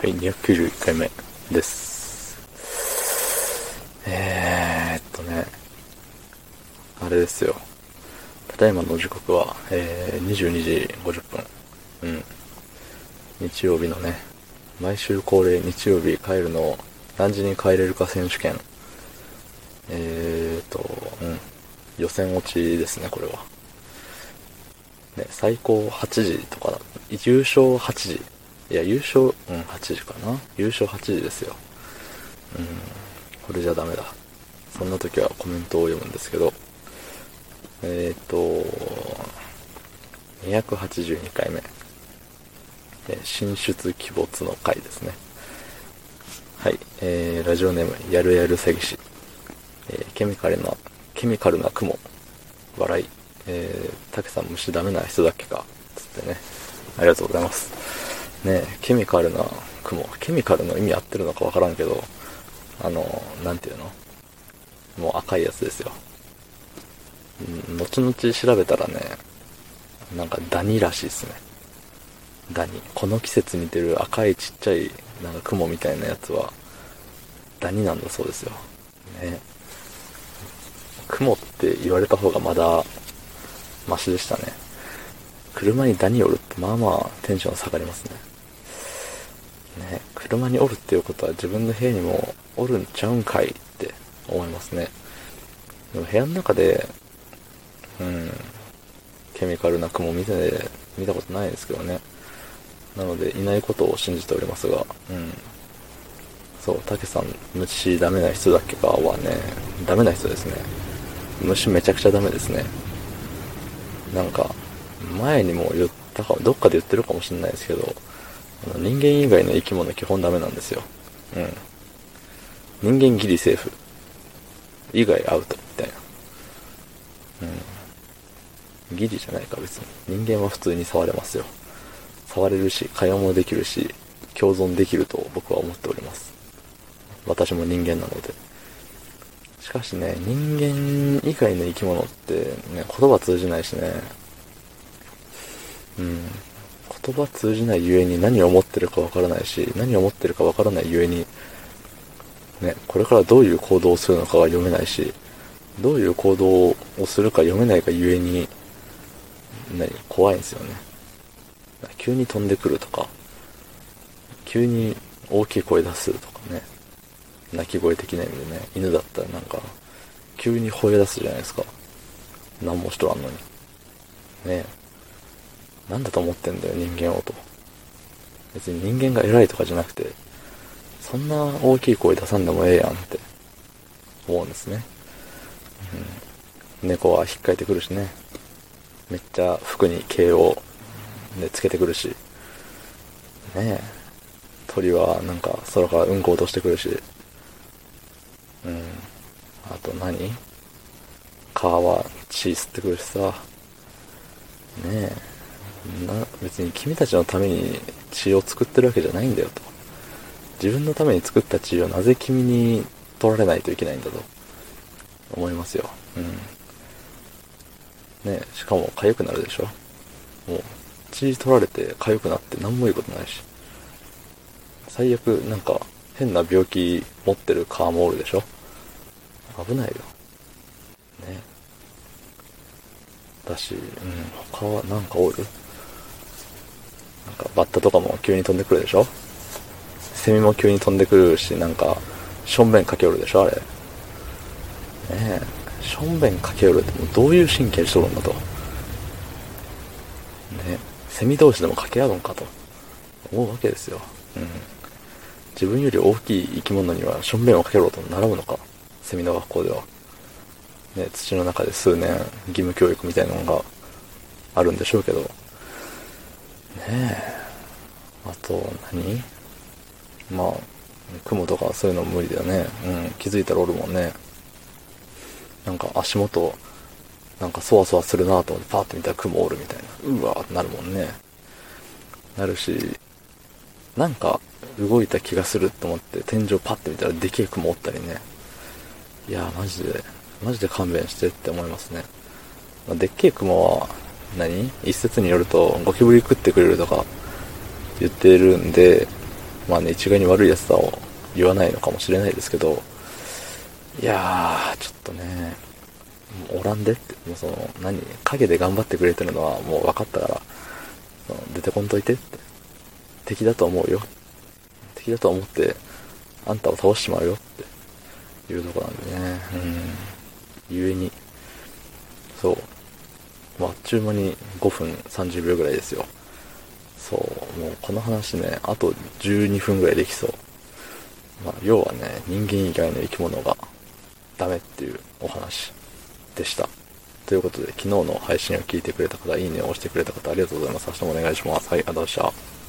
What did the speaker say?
はい、291回目です。えーっとね、あれですよ。ただいまの時刻は、えー、22時50分。うん。日曜日のね、毎週恒例日曜日帰るのを何時に帰れるか選手権。えーっと、うん。予選落ちですね、これは。ね、最高8時とかだ、優勝8時。いや、優勝、うん、8時かな。優勝8時ですよ。うん、これじゃダメだ。そんな時はコメントを読むんですけど、えっ、ー、と、282回目。え進出鬼没の回ですね。はい、えー、ラジオネーム、やるやる詐欺師。えーケミカルな、ケミカルな雲。笑い。えー、たけさん虫ダメな人だっけかつってね。ありがとうございます。ねケミカルな雲。ケミカルの意味合ってるのかわからんけど、あの、なんていうの？もう赤いやつですよ。うん後々調べたらね、なんかダニらしいですね。ダニ。この季節見てる赤いちっちゃい、なんか雲みたいなやつは、ダニなんだそうですよ。ね。雲って言われた方がまだ、マシでしたね。車にダニおるってまあまあテンション下がりますね。ね、車におるっていうことは自分の部屋にもおるんちゃうんかいって思いますね。でも部屋の中で、うん、ケミカルな雲見て、見たことないですけどね。なので、いないことを信じておりますが、うん。そう、たけさん、虫ダメな人だっけかはね、ダメな人ですね。虫めちゃくちゃダメですね。なんか、前にも言ったか、どっかで言ってるかもしれないですけど、人間以外の生き物基本ダメなんですよ。うん。人間ギリセーフ。以外アウト、みたいな。うん。ギリじゃないか、別に。人間は普通に触れますよ。触れるし、会話もできるし、共存できると僕は思っております。私も人間なので。しかしね、人間以外の生き物ってね、言葉通じないしね、うん、言葉通じないゆえに何を思ってるかわからないし、何を思ってるかわからないゆえに、ね、これからどういう行動をするのかが読めないし、どういう行動をするか読めないがゆえに、何、怖いんですよね。急に飛んでくるとか、急に大きい声出すとかね、鳴き声的な意味でね、犬だったらなんか、急に吠え出すじゃないですか。何もしとらんのに。ねえ。なんだと思ってんだよ、人間をと。別に人間が偉いとかじゃなくて、そんな大きい声出さんでもええやんって思うんですね。うん、猫は引っかいてくるしね。めっちゃ服に毛を、ね、つけてくるし。ねえ。鳥はなんか空からうんこ落としてくるし。うん。あと何？川は血吸ってくるしさ。ねえ。な、別に君たちのために血を作ってるわけじゃないんだよと。自分のために作った血をなぜ君に取られないといけないんだと思いますよ。うん。ねしかも痒くなるでしょもう、血取られて痒くなって何もいいことないし。最悪、なんか、変な病気持ってるカーもおるでしょ危ないよ。ねだし、うん、他はなんかおる？なんかバッタとかも急に飛んでくるでしょ？セミも急に飛んでくるし、なんか、しょんべんかけおるでしょあれ。ねえ、しょんべんかけおるってもうどういう神経しとるんだと。ねセミ同士でも掛け合うんかと思うわけですよ。うん。自分より大きい生き物にはしょんべんをかけろと習うのか？セミの学校では。ね、土の中で数年義務教育みたいなのがあるんでしょうけど。ねえ。あと何、まあ、雲とかそういうの無理だよね。うん、気づいたらおるもんね。なんか足元、なんかそわそわするなと思ってパーって見たら雲おるみたいな。うわーってなるもんね。なるし、なんか動いた気がすると思って天井パッて見たらでけえ雲おったりね。いやーマジで、マジで勘弁してって思いますね。まあ、でっけえ雲は何、一説によるとゴキブリ食ってくれるとか言ってるんで、まあね、一概に悪い奴だを言わないのかもしれないですけど、いやー、ちょっとね、おらんでって、もうその、何、影で頑張ってくれてるのはもう分かったから、出てこんといてって。敵だと思うよ。敵だと思って、あんたを倒しちまうよっていうとこなんでね。うん。ゆえに、そう。ちゅう間に5分30秒ぐらいですよ。そう、もうこの話ね、あと12分ぐらいできそう。まあ、要はね、人間以外の生き物がダメっていうお話でした。ということで、昨日の配信を聞いてくれた方、いいねを押してくれた方、ありがとうございます。明日もお願いします。はい、ありがとうございました。